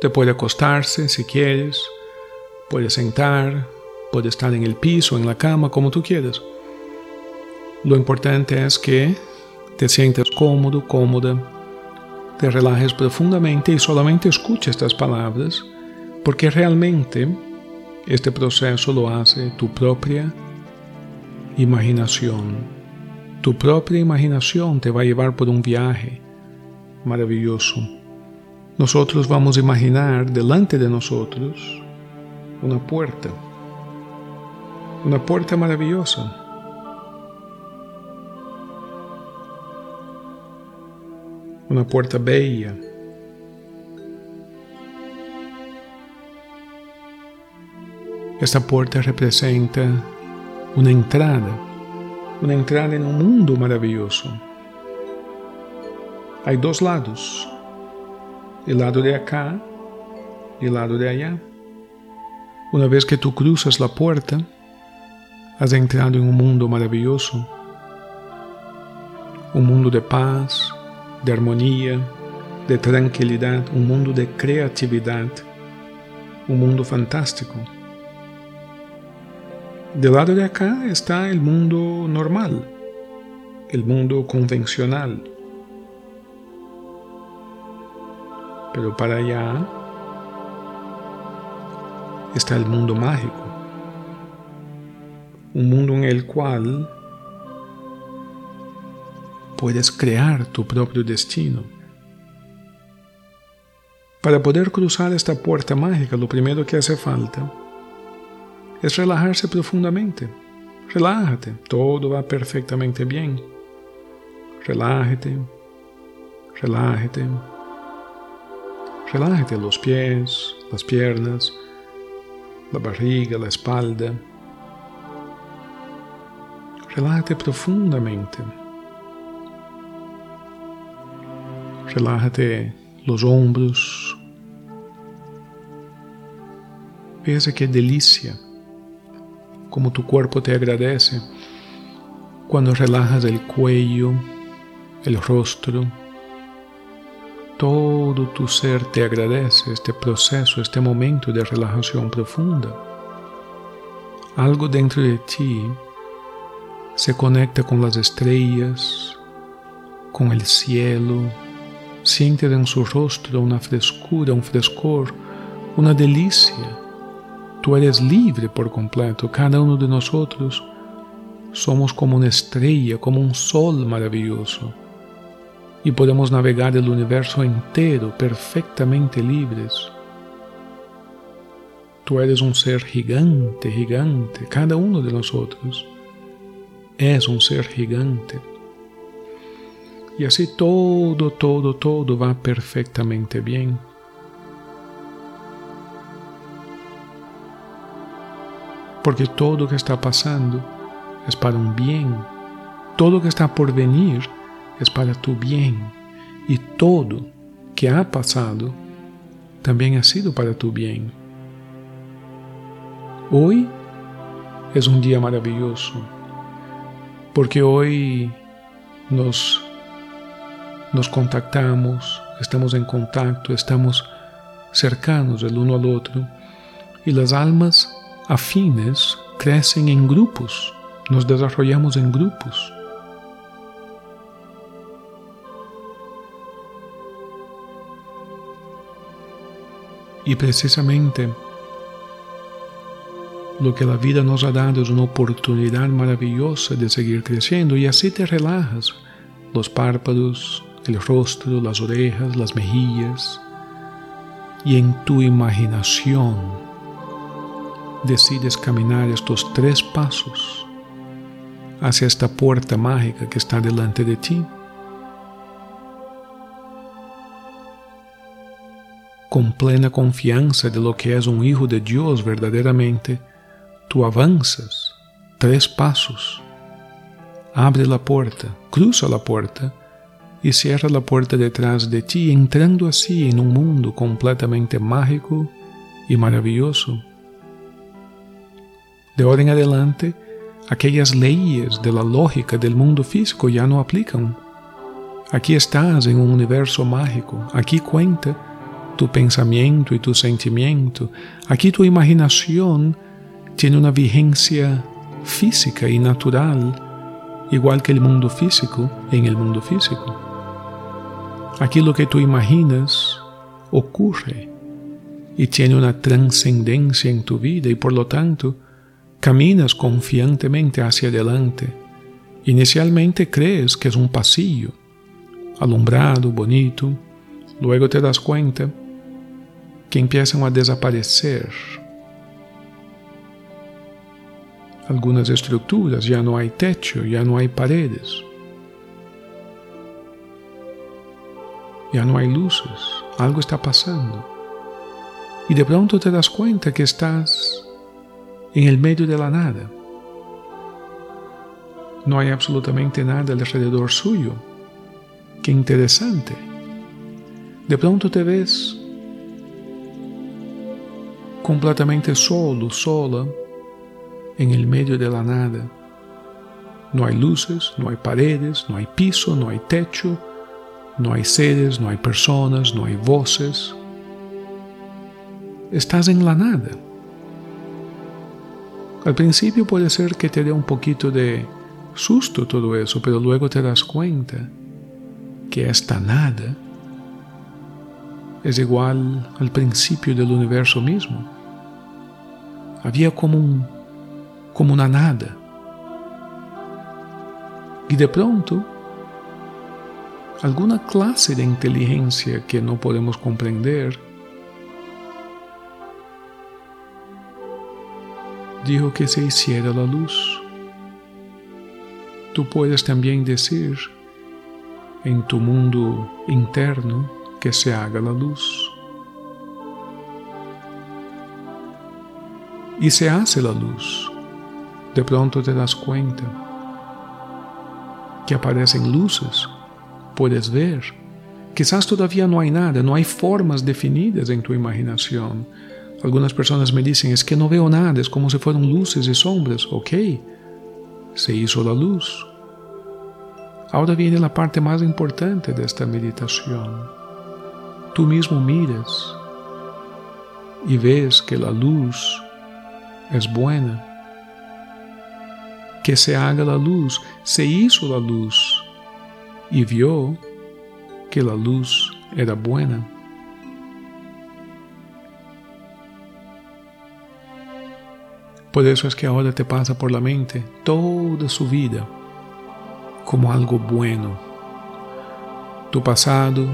Te puede acostarse si quieres, puede sentar, puede estar en el piso, en la cama, como tú quieras. Lo importante es que te sientas cómodo, cómoda, te relajes profundamente y solamente escucha estas palabras, porque realmente este proceso lo hace tu propia imaginación. Tu propia imaginación te va a llevar por un viaje maravilloso. Nosotros vamos a imaginar delante de nosotros una puerta, una puerta maravillosa. Una puerta bella. Esta puerta representa una entrada una entrada en un mundo maravilloso. Hay dos lados, el lado de acá el lado de allá. Una vez que tú cruzas la puerta, has entrado en un mundo maravilloso, un mundo de paz, de armonía, de tranquilidad, un mundo de creatividad, un mundo fantástico. Del lado de acá está el mundo normal, el mundo convencional. Pero para allá está el mundo mágico, un mundo en el cual puedes crear tu propio destino. Para poder cruzar esta puerta mágica, lo primero que hace falta es relajarse profundamente. Relájate, todo va perfectamente bien. Relájate, relájate. Relájate los pies, las piernas, la barriga, la espalda. Relájate profundamente. Relájate los hombros. Veja qué delicia como tu cuerpo te agradece cuando relajas el cuello, el rostro. Todo tu ser te agradece este proceso, este momento de relajación profunda. Algo dentro de ti se conecta con las estrellas, con el cielo, siente en su rostro una frescura, un frescor, una delicia Tú eres libre por completo. Cada uno de nosotros somos como una estrella, como un sol maravilloso. Y podemos navegar el universo entero perfectamente libres. Tú eres un ser gigante, gigante. Cada uno de nosotros es un ser gigante. Y así todo, todo, todo va perfectamente bien. porque todo lo que está pasando es para un bien. Todo lo que está por venir es para tu bien. Y todo que ha pasado también ha sido para tu bien. Hoy es un día maravilloso, porque hoy nos, nos contactamos, estamos en contacto, estamos cercanos el uno al otro, y las almas afines crecen en grupos, nos desarrollamos en grupos. Y precisamente lo que la vida nos ha dado es una oportunidad maravillosa de seguir creciendo. Y así te relajas. Los párpados, el rostro, las orejas, las mejillas. Y en tu imaginación decides caminar estos tres pasos hacia esta puerta mágica que está delante de ti, con plena confianza de lo que es un hijo de Dios verdaderamente, tú avanzas tres pasos, abre la puerta, cruza la puerta y cierra la puerta detrás de ti, entrando así en un mundo completamente mágico y maravilloso de ahora en adelante, aquellas leyes de la lógica del mundo físico ya no aplican. Aquí estás en un universo mágico, aquí cuenta tu pensamiento y tu sentimiento. Aquí tu imaginación tiene una vigencia física y natural, igual que el mundo físico en el mundo físico. Aquí lo que tú imaginas ocurre y tiene una trascendencia en tu vida y por lo tanto caminas confiantemente hacia adelante. Inicialmente crees que es un pasillo, alumbrado, bonito, luego te das cuenta que empiezan a desaparecer algunas estructuras, ya no hay techo, ya no hay paredes, ya no hay luces, algo está pasando. Y de pronto te das cuenta que estás en el medio de la nada. No hay absolutamente nada alrededor suyo. Qué interesante. De pronto te ves completamente solo, sola, en el medio de la nada. No hay luces, no hay paredes, no hay piso, no hay techo, no hay seres, no hay personas, no hay voces. Estás en la nada. Al principio puede ser que te dé un poquito de susto todo eso, pero luego te das cuenta que esta nada es igual al principio del universo mismo había como un como una nada. Y de pronto, alguna clase de inteligencia que no podemos comprender dijo que se hiciera la luz. Tú puedes también decir en tu mundo interno que se haga la luz. Y se hace la luz. De pronto te das cuenta que aparecen luces, puedes ver. Quizás todavía no hay nada, no hay formas definidas en tu imaginación. Algunas personas me dicen, es que no veo nada, es como si fueran luces y sombras. Ok, se hizo la luz. Ahora viene la parte más importante de esta meditación. Tú mismo miras y ves que la luz es buena. Que se haga la luz, se hizo la luz y vio que la luz era buena. Por eso es que ahora te pasa por la mente toda su vida como algo bueno. Tu pasado,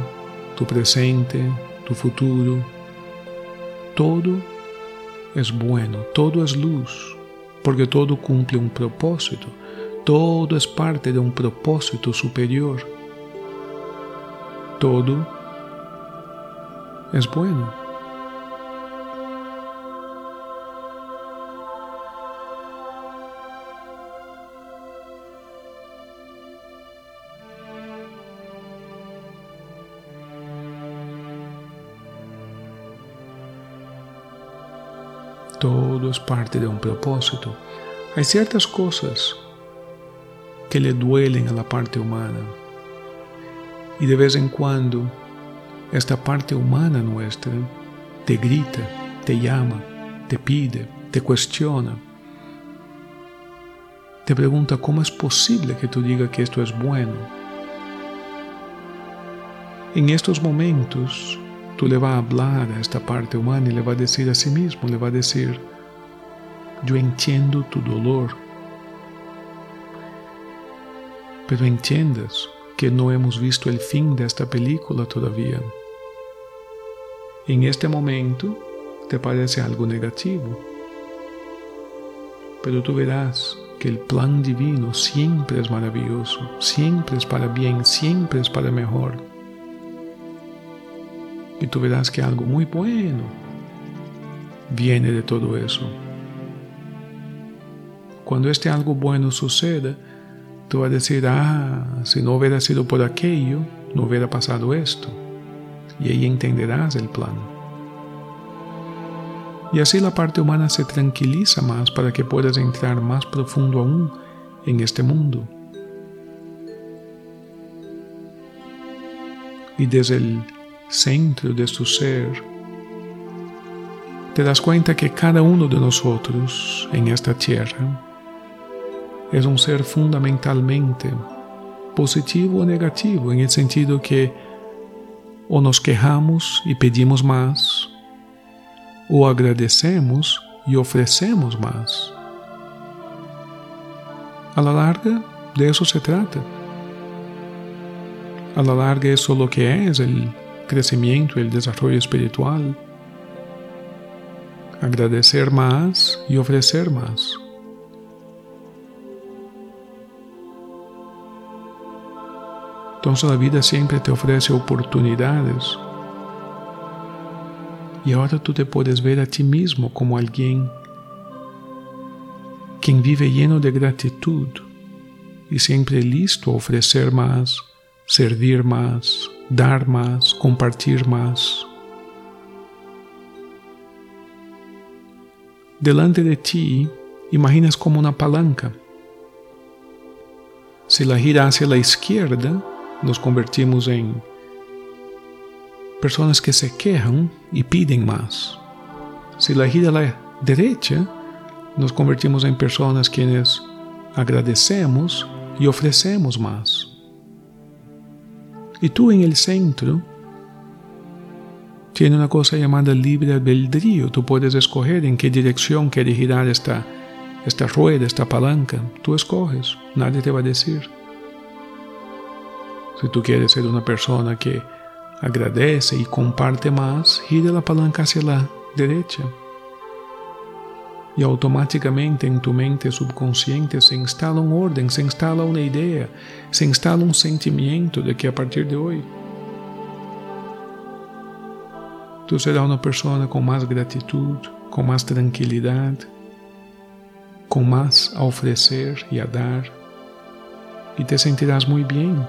tu presente, tu futuro, todo es bueno, todo es luz, porque todo cumple un propósito, todo es parte de un propósito superior. Todo es bueno. Todo es parte de un propósito. Hay ciertas cosas que le duelen a la parte humana. Y de vez en cuando, esta parte humana nuestra te grita, te llama, te pide, te cuestiona. Te pregunta cómo es posible que tú digas que esto es bueno. En estos momentos, tú le vas a hablar a esta parte humana y le vas a decir a sí mismo, le a decir, yo entiendo tu dolor, pero entiendas que no hemos visto el fin de esta película todavía. En este momento te parece algo negativo, pero tú verás que el plan divino siempre es maravilloso, siempre es para bien, siempre es para mejor y tú verás que algo muy bueno viene de todo eso. Cuando este algo bueno suceda, tú vas a decir, ah, si no hubiera sido por aquello, no hubiera pasado esto. Y ahí entenderás el plan. Y así la parte humana se tranquiliza más para que puedas entrar más profundo aún en este mundo. Y desde el centro de su ser, te das cuenta que cada uno de nosotros en esta tierra es un ser fundamentalmente positivo o negativo, en el sentido que o nos quejamos y pedimos más, o agradecemos y ofrecemos más. A la larga, de eso se trata. A la larga, eso es lo que es el crecimiento, el desarrollo espiritual. Agradecer más y ofrecer más. Entonces la vida siempre te ofrece oportunidades. Y ahora tú te puedes ver a ti mismo como alguien quien vive lleno de gratitud y siempre listo a ofrecer más, servir más, dar más, compartir más. Delante de ti, imaginas como una palanca. Si la gira hacia la izquierda, nos convertimos en personas que se quejan y piden más. Si la gira a la derecha, nos convertimos en personas quienes agradecemos y ofrecemos más. Y tú en el centro tienes una cosa llamada libre albedrío. Tú puedes escoger en qué dirección quiere girar esta rueda, esta palanca. Tú escoges, nadie te va a decir. Si tú quieres ser una persona que agradece y comparte más, gira la palanca hacia la derecha. Y automáticamente en tu mente subconsciente se instala un orden, se instala una idea, se instala un sentimiento de que a partir de hoy tú serás una persona con más gratitud, con más tranquilidad, con más a ofrecer y a dar, y te sentirás muy bien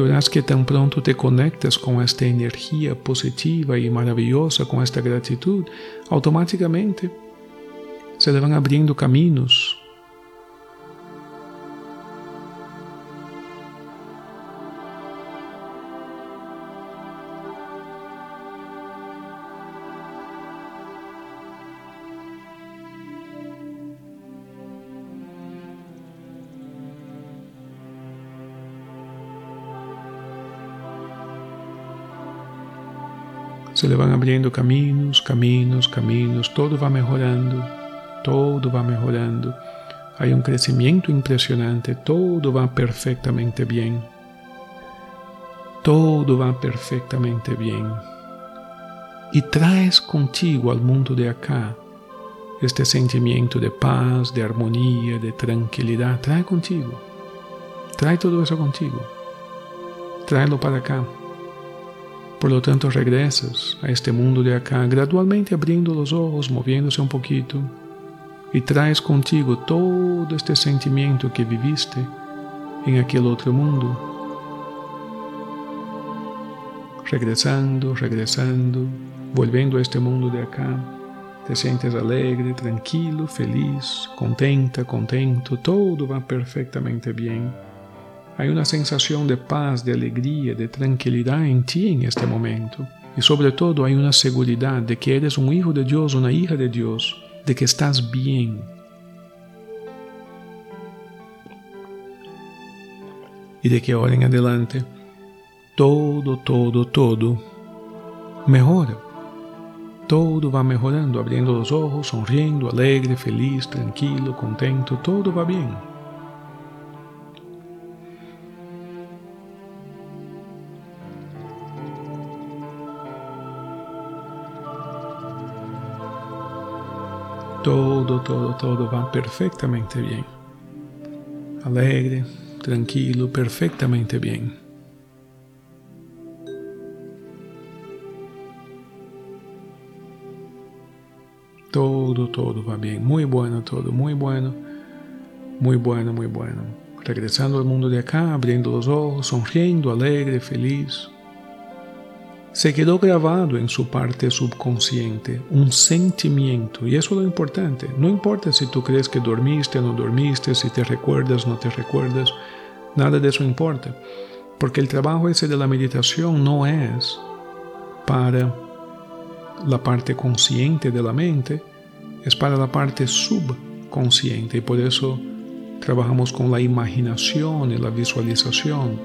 verás que tan pronto te conectas con esta energía positiva y maravillosa, con esta gratitud, automáticamente se le van abriendo se le van abriendo caminos, caminos, caminos, todo va mejorando, todo va mejorando. Hay un crecimiento impresionante, todo va perfectamente bien. Todo va perfectamente bien. Y traes contigo al mundo de acá este sentimiento de paz, de armonía, de tranquilidad. Trae contigo. Trae todo eso contigo. Tráelo para acá. Por lo tanto, regresas a este mundo de acá, gradualmente abriendo los ojos, moviéndose un poquito, y traes contigo todo este sentimiento que viviste en aquel otro mundo. Regresando, regresando, volviendo a este mundo de acá, te sientes alegre, tranquilo, feliz, contenta, contento, todo va perfectamente bien hay una sensación de paz, de alegría, de tranquilidad en ti en este momento. Y sobre todo hay una seguridad de que eres un hijo de Dios, una hija de Dios, de que estás bien. Y de que ahora en adelante todo, todo, todo mejora. Todo va mejorando, abriendo los ojos, sonriendo, alegre, feliz, tranquilo, contento, todo va bien. Todo, todo, todo va perfectamente bien. Alegre, tranquilo, perfectamente bien. Todo, todo va bien. Muy bueno todo, muy bueno. Muy bueno, muy bueno. Regresando al mundo de acá, abriendo los ojos, sonriendo, alegre, feliz se quedó grabado en su parte subconsciente un sentimiento, y eso es lo importante. No importa si tú crees que dormiste o no dormiste, si te recuerdas o no te recuerdas, nada de eso importa, porque el trabajo ese de la meditación no es para la parte consciente de la mente, es para la parte subconsciente y por eso trabajamos con la imaginación y la visualización.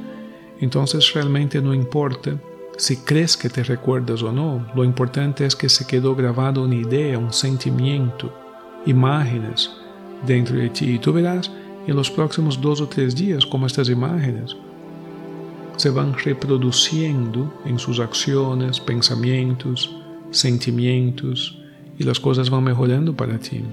Entonces realmente no importa si crees que te recuerdas o no, lo importante es que se quedó grabado una idea, un sentimiento, imágenes dentro de ti. Y tú verás en los próximos dos o tres días cómo estas imágenes se van reproduciendo en sus acciones, pensamientos, sentimientos y las cosas van mejorando para ti.